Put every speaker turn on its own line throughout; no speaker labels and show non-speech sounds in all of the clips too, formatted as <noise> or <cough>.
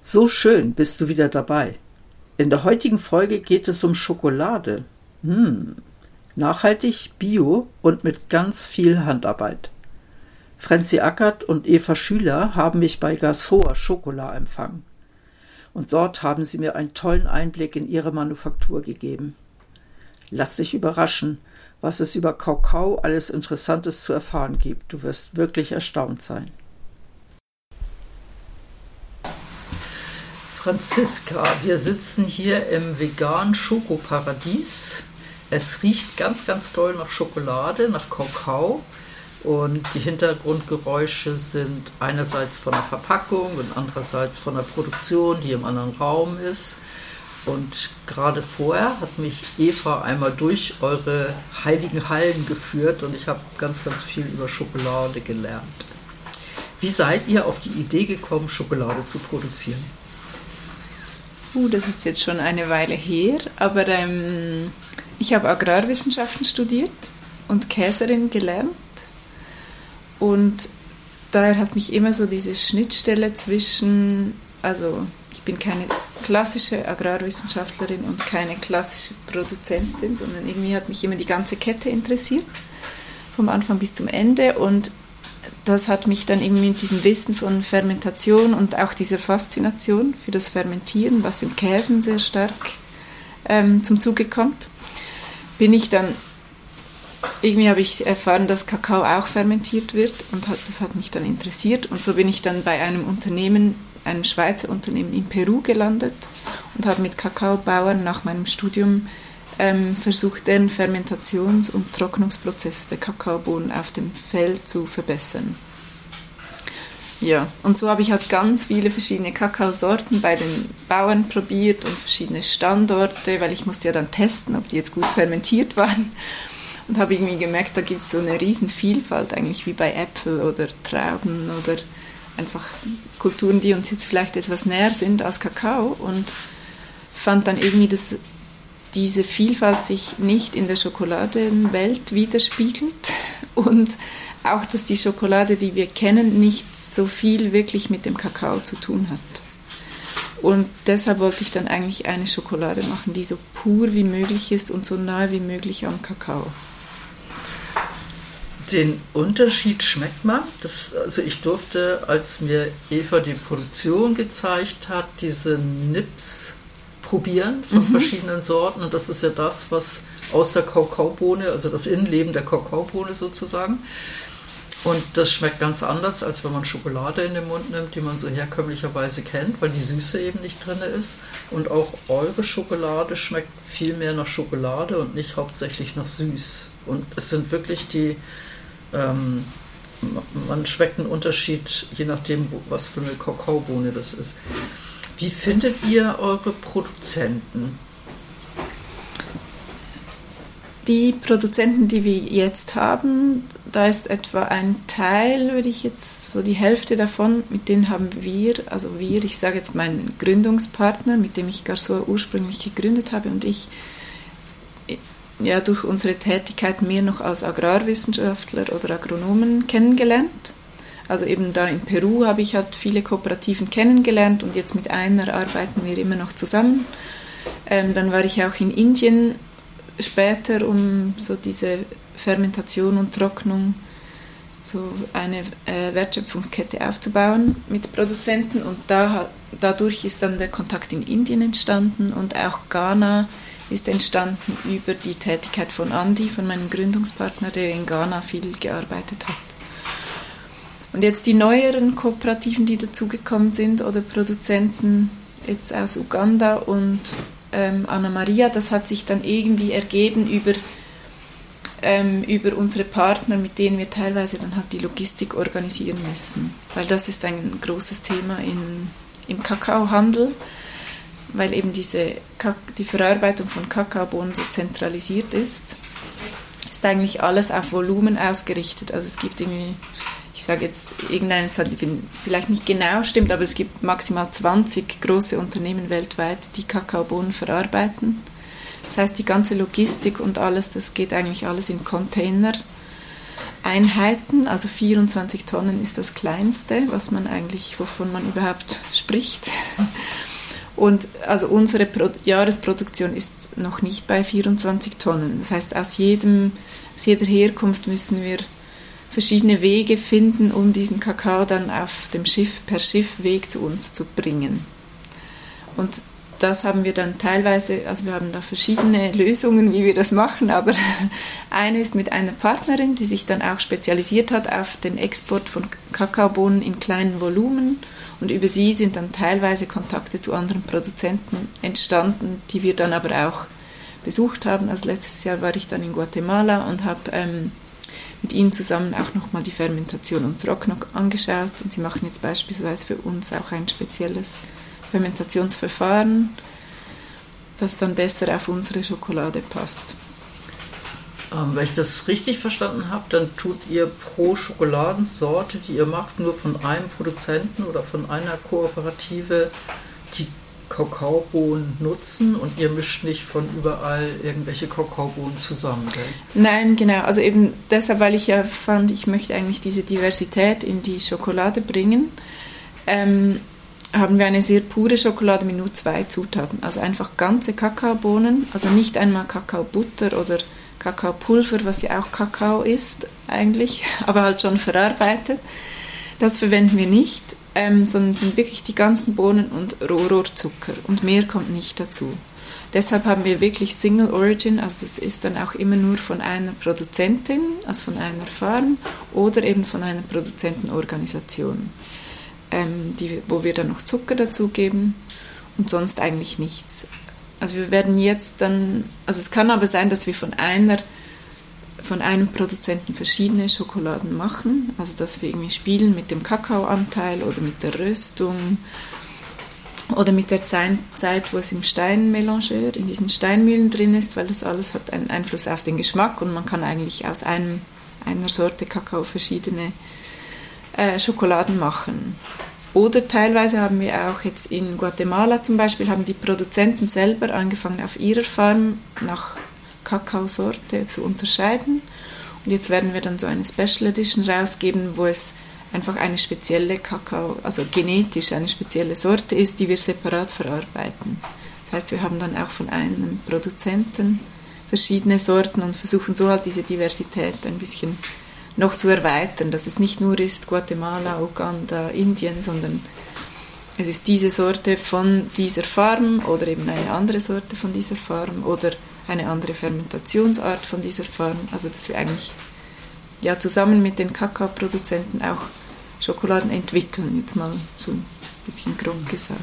So schön bist du wieder dabei. In der heutigen Folge geht es um Schokolade. Hm. Nachhaltig, bio und mit ganz viel Handarbeit. Franzi Ackert und Eva Schüler haben mich bei Gasoa Schokolade empfangen. Und dort haben sie mir einen tollen Einblick in ihre Manufaktur gegeben. Lass dich überraschen, was es über Kakao alles Interessantes zu erfahren gibt. Du wirst wirklich erstaunt sein. Franziska, wir sitzen hier im veganen Schokoparadies. Es riecht ganz, ganz toll nach Schokolade, nach Kakao. Und die Hintergrundgeräusche sind einerseits von der Verpackung und andererseits von der Produktion, die im anderen Raum ist. Und gerade vorher hat mich Eva einmal durch eure heiligen Hallen geführt und ich habe ganz, ganz viel über Schokolade gelernt. Wie seid ihr auf die Idee gekommen, Schokolade zu produzieren?
Uh, das ist jetzt schon eine Weile her, aber ähm, ich habe Agrarwissenschaften studiert und Käserin gelernt. Und daher hat mich immer so diese Schnittstelle zwischen, also ich bin keine klassische Agrarwissenschaftlerin und keine klassische Produzentin, sondern irgendwie hat mich immer die ganze Kette interessiert, vom Anfang bis zum Ende. Und das hat mich dann irgendwie mit diesem Wissen von Fermentation und auch dieser Faszination für das Fermentieren, was im Käsen sehr stark ähm, zum Zuge kommt, bin ich dann, irgendwie habe ich erfahren, dass Kakao auch fermentiert wird und hat, das hat mich dann interessiert. Und so bin ich dann bei einem Unternehmen, einem Schweizer Unternehmen in Peru gelandet und habe mit Kakaobauern nach meinem Studium ähm, versucht, den Fermentations- und Trocknungsprozess der Kakaobohnen auf dem Feld zu verbessern. Ja, und so habe ich halt ganz viele verschiedene Kakaosorten bei den Bauern probiert und verschiedene Standorte, weil ich musste ja dann testen, ob die jetzt gut fermentiert waren. Und habe irgendwie gemerkt, da gibt es so eine riesen Vielfalt eigentlich wie bei Äpfel oder Trauben oder einfach Kulturen, die uns jetzt vielleicht etwas näher sind als Kakao und fand dann irgendwie, dass diese Vielfalt sich nicht in der Schokoladenwelt widerspiegelt und auch, dass die Schokolade, die wir kennen, nicht so viel wirklich mit dem Kakao zu tun hat. Und deshalb wollte ich dann eigentlich eine Schokolade machen, die so pur wie möglich ist und so nahe wie möglich am Kakao.
Den Unterschied schmeckt man. Das, also ich durfte, als mir Eva die Produktion gezeigt hat, diese Nips probieren von mhm. verschiedenen Sorten. Und das ist ja das, was aus der Kakaobohne, also das Innenleben der Kakaobohne sozusagen. Und das schmeckt ganz anders, als wenn man Schokolade in den Mund nimmt, die man so herkömmlicherweise kennt, weil die Süße eben nicht drin ist. Und auch eure Schokolade schmeckt viel mehr nach Schokolade und nicht hauptsächlich nach süß. Und es sind wirklich die, ähm, man schmeckt einen Unterschied, je nachdem, was für eine Kakaobohne das ist. Wie findet ihr eure Produzenten?
Die Produzenten, die wir jetzt haben, da ist etwa ein Teil, würde ich jetzt so die Hälfte davon, mit denen haben wir, also wir, ich sage jetzt meinen Gründungspartner, mit dem ich Garsoa ursprünglich gegründet habe und ich, ja, durch unsere Tätigkeit mehr noch als Agrarwissenschaftler oder Agronomen kennengelernt. Also eben da in Peru habe ich halt viele Kooperativen kennengelernt und jetzt mit einer arbeiten wir immer noch zusammen. Ähm, dann war ich auch in Indien später, um so diese Fermentation und Trocknung, so eine äh, Wertschöpfungskette aufzubauen mit Produzenten und da, dadurch ist dann der Kontakt in Indien entstanden und auch Ghana ist entstanden über die Tätigkeit von Andy, von meinem Gründungspartner, der in Ghana viel gearbeitet hat. Und jetzt die neueren Kooperativen, die dazugekommen sind oder Produzenten jetzt aus Uganda und ähm, Anna Maria, das hat sich dann irgendwie ergeben über ähm, über unsere Partner, mit denen wir teilweise dann halt die Logistik organisieren müssen. Weil das ist ein großes Thema in, im Kakaohandel, weil eben diese, die Verarbeitung von Kakaobohnen so zentralisiert ist. Ist eigentlich alles auf Volumen ausgerichtet. Also es gibt irgendwie, ich sage jetzt irgendeine Zahl, die vielleicht nicht genau stimmt, aber es gibt maximal 20 große Unternehmen weltweit, die Kakaobohnen verarbeiten. Das heißt, die ganze Logistik und alles, das geht eigentlich alles in Container-Einheiten. Also 24 Tonnen ist das kleinste, was man eigentlich, wovon man überhaupt spricht. Und also unsere Pro Jahresproduktion ist noch nicht bei 24 Tonnen. Das heißt, aus, jedem, aus jeder Herkunft müssen wir verschiedene Wege finden, um diesen Kakao dann auf dem Schiff per Schiffweg zu uns zu bringen. Und das haben wir dann teilweise, also wir haben da verschiedene Lösungen, wie wir das machen, aber <laughs> eine ist mit einer Partnerin, die sich dann auch spezialisiert hat auf den Export von Kakaobohnen in kleinen Volumen und über sie sind dann teilweise Kontakte zu anderen Produzenten entstanden, die wir dann aber auch besucht haben. Also letztes Jahr war ich dann in Guatemala und habe ähm, mit ihnen zusammen auch nochmal die Fermentation und Trocknung angeschaut und sie machen jetzt beispielsweise für uns auch ein spezielles Fermentationsverfahren, das dann besser auf unsere Schokolade passt.
Ähm, wenn ich das richtig verstanden habe, dann tut ihr pro Schokoladensorte, die ihr macht, nur von einem Produzenten oder von einer Kooperative die Kakaobohnen nutzen und ihr mischt nicht von überall irgendwelche Kakaobohnen zusammen. Gell?
Nein, genau. Also eben deshalb, weil ich ja fand, ich möchte eigentlich diese Diversität in die Schokolade bringen. Ähm, haben wir eine sehr pure Schokolade mit nur zwei Zutaten. Also einfach ganze Kakaobohnen, also nicht einmal Kakaobutter oder Kakaopulver, was ja auch Kakao ist eigentlich, <laughs> aber halt schon verarbeitet. Das verwenden wir nicht, ähm, sondern sind wirklich die ganzen Bohnen und Rohrohrzucker und mehr kommt nicht dazu. Deshalb haben wir wirklich Single Origin, also das ist dann auch immer nur von einer Produzentin, also von einer Farm oder eben von einer Produzentenorganisation ähm, die, wo wir dann noch Zucker dazugeben und sonst eigentlich nichts. Also wir werden jetzt dann, also es kann aber sein, dass wir von einer von einem Produzenten verschiedene Schokoladen machen, also dass wir irgendwie spielen mit dem Kakaoanteil oder mit der Röstung oder mit der Zeit, wo es im Steinmelangeur, in diesen Steinmühlen drin ist, weil das alles hat einen Einfluss auf den Geschmack und man kann eigentlich aus einem, einer Sorte Kakao verschiedene äh, Schokoladen machen. Oder teilweise haben wir auch jetzt in Guatemala zum Beispiel, haben die Produzenten selber angefangen auf ihrer Farm nach Kakaosorte zu unterscheiden. Und jetzt werden wir dann so eine Special Edition rausgeben, wo es einfach eine spezielle Kakao, also genetisch eine spezielle Sorte ist, die wir separat verarbeiten. Das heißt, wir haben dann auch von einem Produzenten verschiedene Sorten und versuchen so halt diese Diversität ein bisschen noch zu erweitern, dass es nicht nur ist Guatemala, Uganda, Indien, sondern es ist diese Sorte von dieser Farm oder eben eine andere Sorte von dieser Farm oder eine andere Fermentationsart von dieser Farm. Also dass wir eigentlich ja, zusammen mit den Kakaoproduzenten auch Schokoladen entwickeln, jetzt mal so ein bisschen grob gesagt.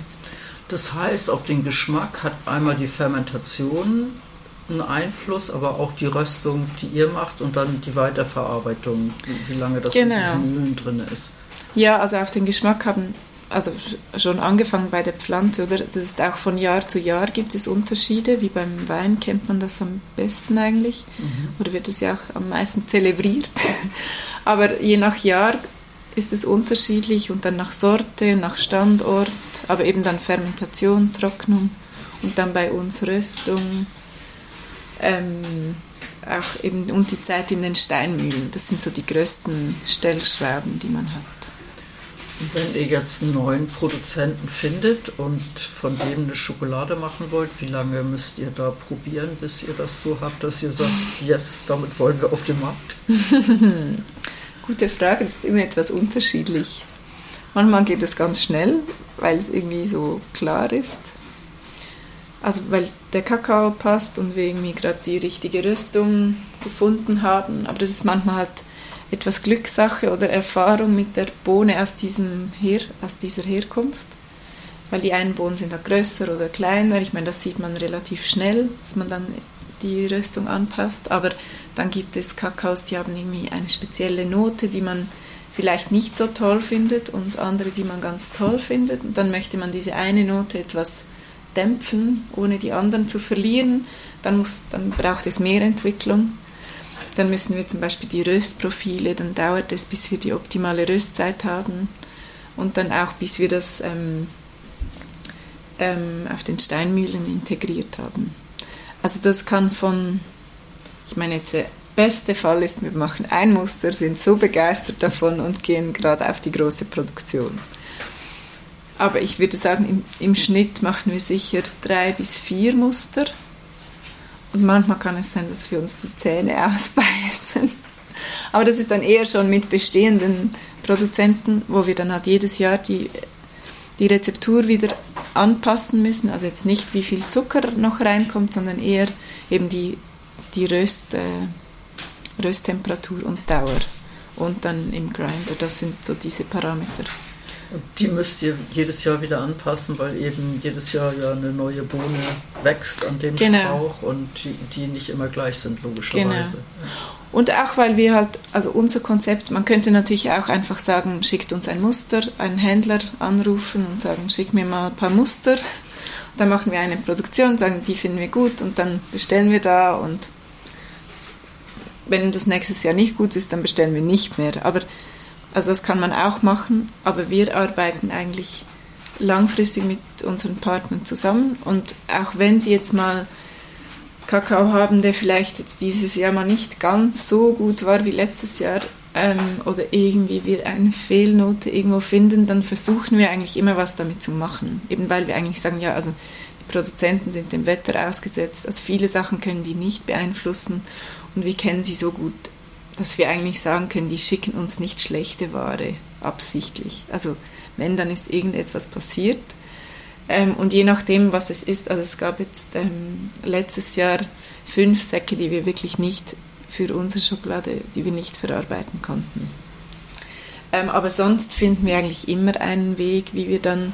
Das heißt, auf den Geschmack hat einmal die Fermentation einen Einfluss, aber auch die Röstung, die ihr macht und dann die Weiterverarbeitung, wie lange das genau. in diesen Mühlen drin ist.
Ja, also auf den Geschmack haben, also schon angefangen bei der Pflanze, oder das ist auch von Jahr zu Jahr gibt es Unterschiede, wie beim Wein kennt man das am besten eigentlich, mhm. oder wird es ja auch am meisten zelebriert. <laughs> aber je nach Jahr ist es unterschiedlich und dann nach Sorte, nach Standort, aber eben dann Fermentation, Trocknung und dann bei uns Röstung ähm, auch eben und die Zeit in den Steinmühlen. Das sind so die größten Stellschrauben, die man hat.
Wenn ihr jetzt einen neuen Produzenten findet und von dem eine Schokolade machen wollt, wie lange müsst ihr da probieren, bis ihr das so habt, dass ihr sagt, yes, damit wollen wir auf den Markt? <laughs>
Gute Frage, das ist immer etwas unterschiedlich. Manchmal geht es ganz schnell, weil es irgendwie so klar ist. Also weil der Kakao passt und wir irgendwie gerade die richtige Rüstung gefunden haben. Aber das ist manchmal halt etwas Glückssache oder Erfahrung mit der Bohne aus, diesem Her aus dieser Herkunft. Weil die einen Bohnen sind halt größer oder kleiner. Ich meine, das sieht man relativ schnell, dass man dann die Röstung anpasst. Aber Dann gibt es Kakaos, die haben irgendwie eine spezielle Note, die man vielleicht nicht so toll findet und andere, die man ganz toll findet. Und dann möchte man diese eine Note etwas dämpfen, ohne die anderen zu verlieren. Dann, muss, dann braucht es mehr Entwicklung. Dann müssen wir zum Beispiel die Röstprofile, dann dauert es, bis wir die optimale Röstzeit haben und dann auch, bis wir das ähm, ähm, auf den Steinmühlen integriert haben. Also das kann von, ich meine jetzt der beste Fall ist, wir machen ein Muster, sind so begeistert davon und gehen gerade auf die große Produktion. Aber ich würde sagen, im, im Schnitt machen wir sicher drei bis vier Muster und manchmal kann es sein, dass wir uns die Zähne <laughs> ausbeißen. Aber das ist dann eher schon mit bestehenden Produzenten, wo wir dann halt jedes Jahr die, die Rezeptur wieder anpassen müssen. Also jetzt nicht, wie viel Zucker noch reinkommt, sondern eher eben die, die Röst, äh, Rösttemperatur und Dauer. Und dann im Grinder, das sind so diese Parameter.
Und die müsst ihr jedes Jahr wieder anpassen, weil eben jedes Jahr ja eine neue Bohne wächst an dem genau. Strauch und die, die, nicht immer gleich sind, logischerweise. Genau.
Und auch weil wir halt, also unser Konzept, man könnte natürlich auch einfach sagen, schickt uns ein Muster, einen Händler anrufen und sagen, schick mir mal ein paar Muster. Und dann machen wir eine Produktion, sagen, die finden wir gut und dann bestellen wir da und wenn das nächstes Jahr nicht gut ist, dann bestellen wir nicht mehr. Aber also das kann man auch machen, aber wir arbeiten eigentlich langfristig mit unseren Partnern zusammen und auch wenn sie jetzt mal Kakao haben, der vielleicht jetzt dieses Jahr mal nicht ganz so gut war wie letztes Jahr ähm, oder irgendwie wir eine Fehlnote irgendwo finden, dann versuchen wir eigentlich immer was damit zu machen. Eben weil wir eigentlich sagen, ja, also die Produzenten sind dem Wetter ausgesetzt, also viele Sachen können die nicht beeinflussen und wir kennen sie so gut dass wir eigentlich sagen können, die schicken uns nicht schlechte Ware absichtlich. Also wenn, dann ist irgendetwas passiert. Ähm, und je nachdem, was es ist, also es gab jetzt ähm, letztes Jahr fünf Säcke, die wir wirklich nicht für unsere Schokolade, die wir nicht verarbeiten konnten. Ähm, aber sonst finden wir eigentlich immer einen Weg, wie wir dann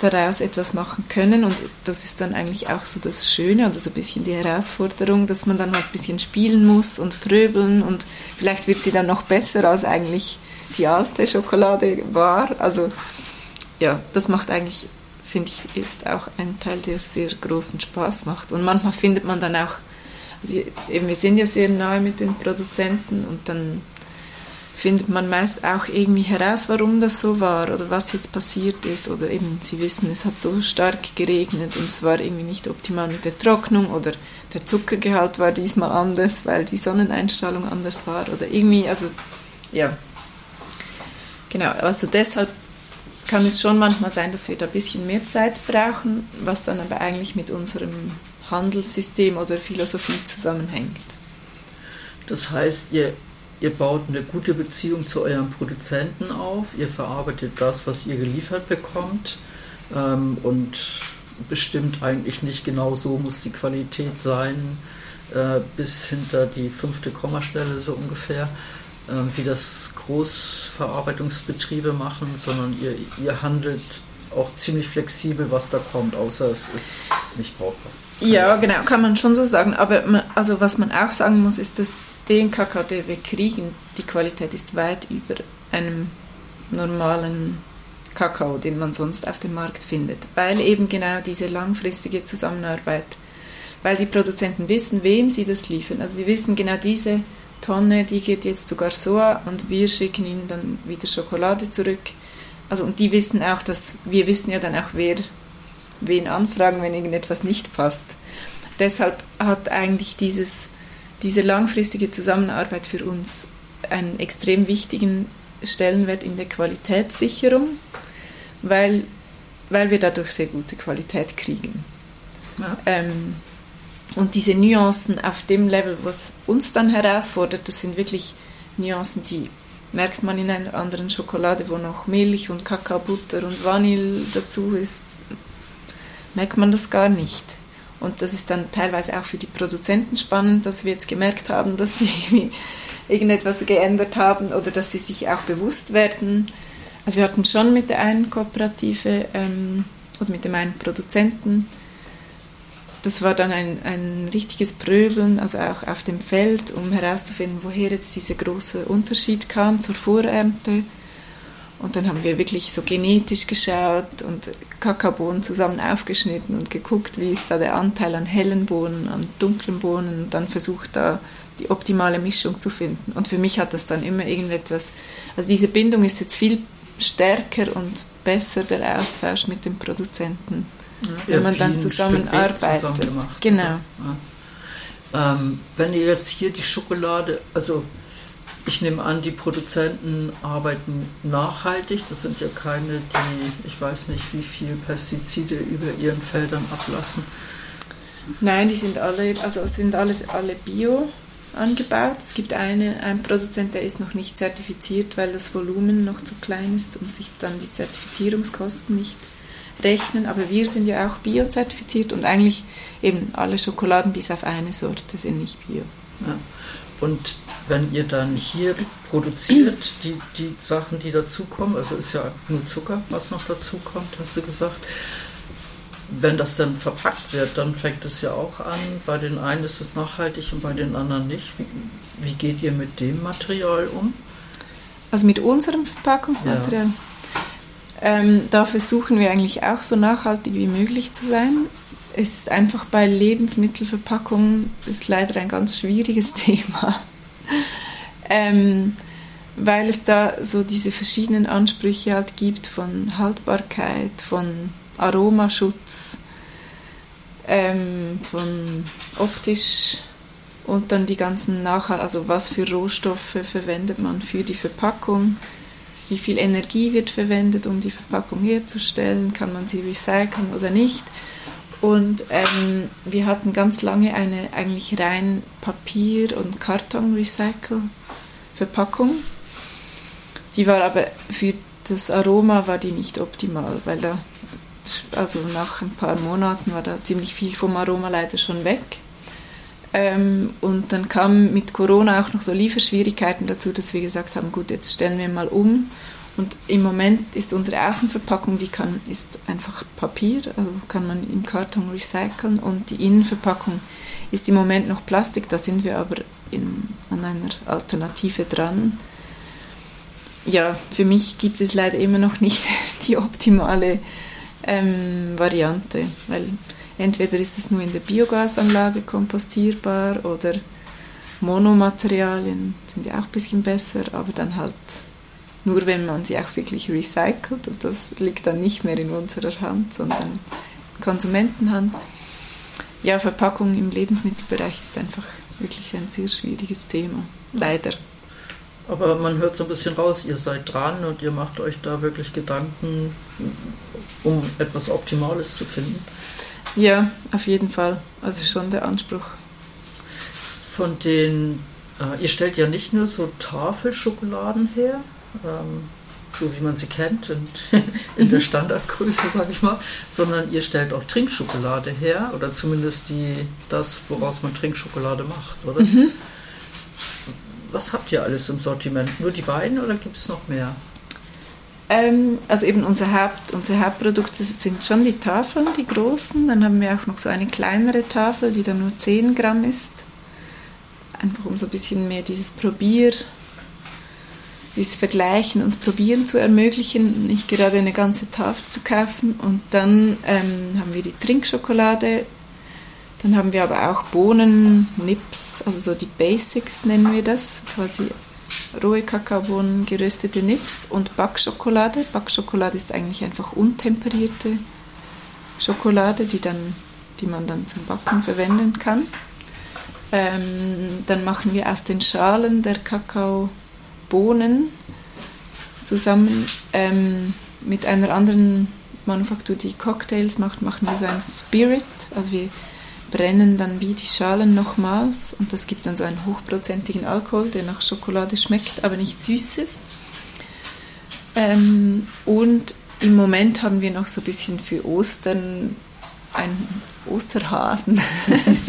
daraus etwas machen können. Und das ist dann eigentlich auch so das Schöne oder so ein bisschen die Herausforderung, dass man dann halt ein bisschen spielen muss und fröbeln und vielleicht wird sie dann noch besser als eigentlich die alte Schokolade war. Also ja, das macht eigentlich, finde ich, ist auch ein Teil, der sehr großen Spaß macht. Und manchmal findet man dann auch, also eben, wir sind ja sehr nahe mit den Produzenten und dann findet man meist auch irgendwie heraus, warum das so war oder was jetzt passiert ist. Oder eben, sie wissen, es hat so stark geregnet und es war irgendwie nicht optimal mit der Trocknung oder der Zuckergehalt war diesmal anders, weil die Sonneneinstrahlung anders war oder irgendwie, also ja. Genau, also deshalb kann es schon manchmal sein, dass wir da ein bisschen mehr Zeit brauchen, was dann aber eigentlich mit unserem Handelssystem oder Philosophie zusammenhängt.
Das heißt, ihr Ihr baut eine gute Beziehung zu euren Produzenten auf, ihr verarbeitet das, was ihr geliefert bekommt ähm, und bestimmt eigentlich nicht genau so muss die Qualität sein, äh, bis hinter die fünfte Kommastelle so ungefähr, äh, wie das Großverarbeitungsbetriebe machen, sondern ihr, ihr handelt auch ziemlich flexibel, was da kommt, außer es ist nicht brauchbar.
Ja, genau, kann man schon so sagen. Aber man, also was man auch sagen muss, ist, dass den Kakao, den wir kriegen, die Qualität ist weit über einem normalen Kakao, den man sonst auf dem Markt findet, weil eben genau diese langfristige Zusammenarbeit, weil die Produzenten wissen, wem sie das liefern. Also sie wissen genau diese Tonne, die geht jetzt zu Garsoa und wir schicken ihnen dann wieder Schokolade zurück. Also und die wissen auch, dass wir wissen ja dann auch, wer wen anfragen, wenn irgendetwas nicht passt. Deshalb hat eigentlich dieses diese langfristige Zusammenarbeit für uns einen extrem wichtigen Stellenwert in der Qualitätssicherung, weil, weil wir dadurch sehr gute Qualität kriegen. Ja. Ähm, und diese Nuancen auf dem Level, was uns dann herausfordert, das sind wirklich Nuancen, die merkt man in einer anderen Schokolade, wo noch Milch und Kakaobutter und Vanille dazu ist, merkt man das gar nicht. Und das ist dann teilweise auch für die Produzenten spannend, dass wir jetzt gemerkt haben, dass sie <laughs> irgendetwas geändert haben oder dass sie sich auch bewusst werden. Also wir hatten schon mit der einen Kooperative ähm, oder mit dem einen Produzenten das war dann ein, ein richtiges Pröbeln, also auch auf dem Feld, um herauszufinden, woher jetzt dieser große Unterschied kam zur Vorernte. Und dann haben wir wirklich so genetisch geschaut und Kakaobohnen zusammen aufgeschnitten und geguckt, wie ist da der Anteil an hellen Bohnen, an dunklen Bohnen und dann versucht da die optimale Mischung zu finden. Und für mich hat das dann immer irgendetwas, also diese Bindung ist jetzt viel stärker und besser der Austausch mit dem Produzenten, ja, wenn man dann zusammenarbeitet. Zusammen genau.
Ja. Ähm, wenn ihr jetzt hier die Schokolade, also ich nehme an, die Produzenten arbeiten nachhaltig. Das sind ja keine, die, ich weiß nicht, wie viel Pestizide über ihren Feldern ablassen.
Nein, die sind alle, also sind alles alle Bio angebaut. Es gibt eine, einen Produzent, der ist noch nicht zertifiziert, weil das Volumen noch zu klein ist und sich dann die Zertifizierungskosten nicht rechnen. Aber wir sind ja auch bio-zertifiziert und eigentlich eben alle Schokoladen bis auf eine Sorte sind nicht bio.
Ja. Und wenn ihr dann hier produziert, die, die Sachen, die dazukommen, also ist ja nur Zucker, was noch dazukommt, hast du gesagt, wenn das dann verpackt wird, dann fängt es ja auch an. Bei den einen ist es nachhaltig und bei den anderen nicht. Wie, wie geht ihr mit dem Material um?
Also mit unserem Verpackungsmaterial? Ja. Ähm, da versuchen wir eigentlich auch so nachhaltig wie möglich zu sein. Es ist einfach bei Lebensmittelverpackungen ist leider ein ganz schwieriges <laughs> Thema. ähm, weil es da so diese verschiedenen Ansprüche halt gibt von Haltbarkeit, von Aromaschutz, ähm, von optisch und dann die ganzen Nachhalt, also was für Rohstoffe verwendet man für die Verpackung, wie viel Energie wird verwendet, um die Verpackung herzustellen, kann man sie recyceln oder nicht. Und ähm, wir hatten ganz lange eine eigentlich rein Papier- und Karton-Recycle-Verpackung. Die war aber für das Aroma war die nicht optimal, weil da also nach ein paar Monaten war da ziemlich viel vom Aroma leider schon weg. Ähm, und dann kam mit Corona auch noch so Lieferschwierigkeiten dazu, dass wir gesagt haben, gut, jetzt stellen wir mal um. Und im Moment ist unsere Außenverpackung, die kann, ist einfach Papier, also kann man im Karton recyceln. Und die Innenverpackung ist im Moment noch Plastik, da sind wir aber in, an einer Alternative dran. Ja, für mich gibt es leider immer noch nicht <laughs> die optimale ähm, Variante, weil entweder ist es nur in der Biogasanlage kompostierbar oder Monomaterialien sind ja auch ein bisschen besser, aber dann halt nur, wenn man sie auch wirklich recycelt und das liegt dann nicht mehr in unserer Hand, sondern in Konsumentenhand. Ja, Verpackung im Lebensmittelbereich ist einfach wirklich ein sehr schwieriges Thema, leider.
Aber man hört so ein bisschen raus, ihr seid dran und ihr macht euch da wirklich Gedanken, um etwas Optimales zu finden.
Ja, auf jeden Fall. Also ist schon der Anspruch.
Von den, äh, ihr stellt ja nicht nur so Tafelschokoladen her, ähm, so wie man sie kennt und <laughs> in der. Standardgröße, sage ich mal, sondern ihr stellt auch Trinkschokolade her oder zumindest die, das, woraus man Trinkschokolade macht, oder? Mhm was habt ihr alles im Sortiment? Nur die beiden oder gibt es noch mehr?
Ähm, also eben unser, Haupt, unsere Hauptprodukte sind schon die Tafeln, die großen. Dann haben wir auch noch so eine kleinere Tafel, die dann nur 10 Gramm ist. Einfach um so ein bisschen mehr dieses Probier, dieses Vergleichen und Probieren zu ermöglichen, nicht gerade eine ganze Tafel zu kaufen. Und dann ähm, haben wir die Trinkschokolade, dann haben wir aber auch Bohnen, Nips, also so die Basics nennen wir das, quasi rohe Kakaobohnen, geröstete Nips und Backschokolade. Backschokolade ist eigentlich einfach untemperierte Schokolade, die, dann, die man dann zum Backen verwenden kann. Ähm, dann machen wir aus den Schalen der Kakaobohnen zusammen ähm, mit einer anderen Manufaktur, die Cocktails macht, machen wir so ein Spirit. Also wir brennen dann wie die Schalen nochmals und das gibt dann so einen hochprozentigen Alkohol, der nach Schokolade schmeckt, aber nicht süß ist. Ähm, und im Moment haben wir noch so ein bisschen für Ostern Osterhasen.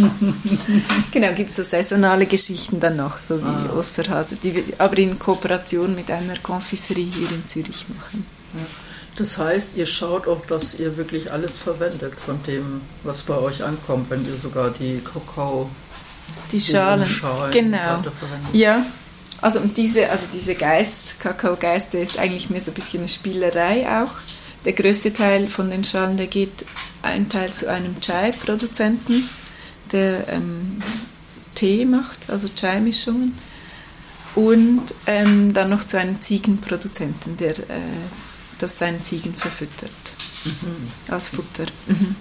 <laughs> genau, gibt es so saisonale Geschichten dann noch, so wie ah. Osterhase, die wir aber in Kooperation mit einer Confiserie hier in Zürich machen.
Ja. Das heißt, ihr schaut auch, dass ihr wirklich alles verwendet von dem, was bei euch ankommt, wenn ihr sogar die Kakao
die Schalen,
Schalen
genau. Ja, also und diese, also diese Geist, Kakao-Geist, der ist eigentlich mehr so ein bisschen eine Spielerei auch. Der größte Teil von den Schalen, der geht ein Teil zu einem Chai-Produzenten, der ähm, Tee macht, also Chai-Mischungen. Und ähm, dann noch zu einem Ziegenproduzenten, der äh, das seinen Ziegen verfüttert. Mhm. Als Futter. Mhm.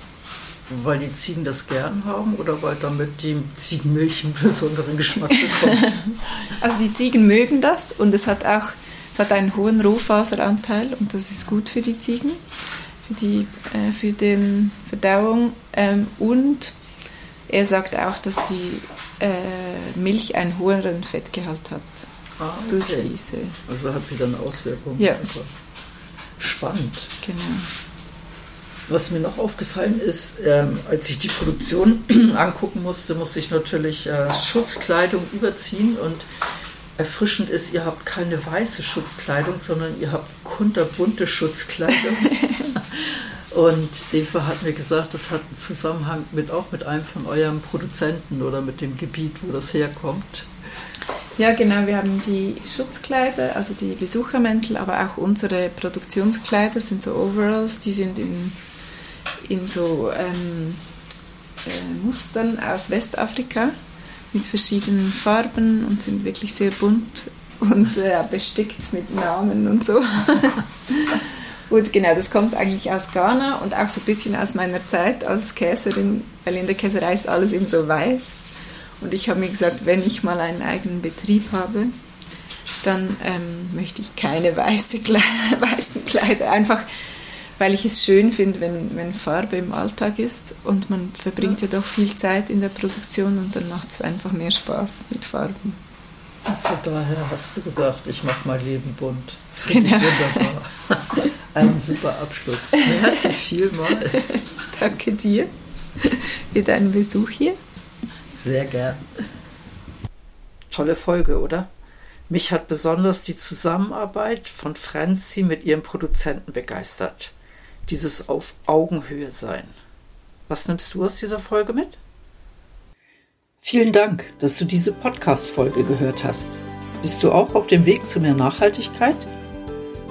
Weil die Ziegen das gern haben oder weil damit die Ziegenmilch einen besonderen Geschmack bekommt? <laughs>
also die Ziegen mögen das und es hat auch es hat einen hohen Rohfaseranteil und das ist gut für die Ziegen, für die äh, für den Verdauung ähm, und er sagt auch, dass die äh, Milch einen höheren Fettgehalt hat.
Ah, okay. Durch diese. Also hat wieder eine Auswirkung.
Ja.
Spannend.
Genau.
Was mir noch aufgefallen ist, ähm, als ich die Produktion <clears throat> angucken musste, musste ich natürlich äh, Schutzkleidung überziehen und erfrischend ist, ihr habt keine weiße Schutzkleidung, sondern ihr habt kunterbunte Schutzkleidung. <laughs> und Eva hat mir gesagt, das hat einen Zusammenhang mit auch mit einem von eurem Produzenten oder mit dem Gebiet, wo das herkommt.
Ja, genau. Wir haben die Schutzkleider, also die Besuchermäntel, aber auch unsere Produktionskleider sind so Overalls. Die sind in, in so ähm, äh, Mustern aus Westafrika mit verschiedenen Farben und sind wirklich sehr bunt und äh, bestickt mit Namen und so. <laughs> und genau, das kommt eigentlich aus Ghana und auch so ein bisschen aus meiner Zeit als Käserin, weil in der Käserei ist alles eben so weiß und ich habe mir gesagt, wenn ich mal einen eigenen Betrieb habe, dann ähm, möchte ich keine weiße Kle <laughs> weißen Kleider. Einfach, weil ich es schön finde, wenn, wenn Farbe im Alltag ist und man verbringt ja. ja doch viel Zeit in der Produktion und dann macht es einfach mehr Spaß mit Farben.
Von daher hast du gesagt, ich mache mein Leben bunt. Das genau. wunderbar. <laughs> Ein super Abschluss. Merci vielmal. <laughs>
Danke dir für deinen Besuch hier.
Sehr gern. Tolle Folge, oder? Mich hat besonders die Zusammenarbeit von Franzi mit ihrem Produzenten begeistert. Dieses auf Augenhöhe sein. Was nimmst du aus dieser Folge mit? Vielen Dank, dass du diese Podcast-Folge gehört hast. Bist du auch auf dem Weg zu mehr Nachhaltigkeit?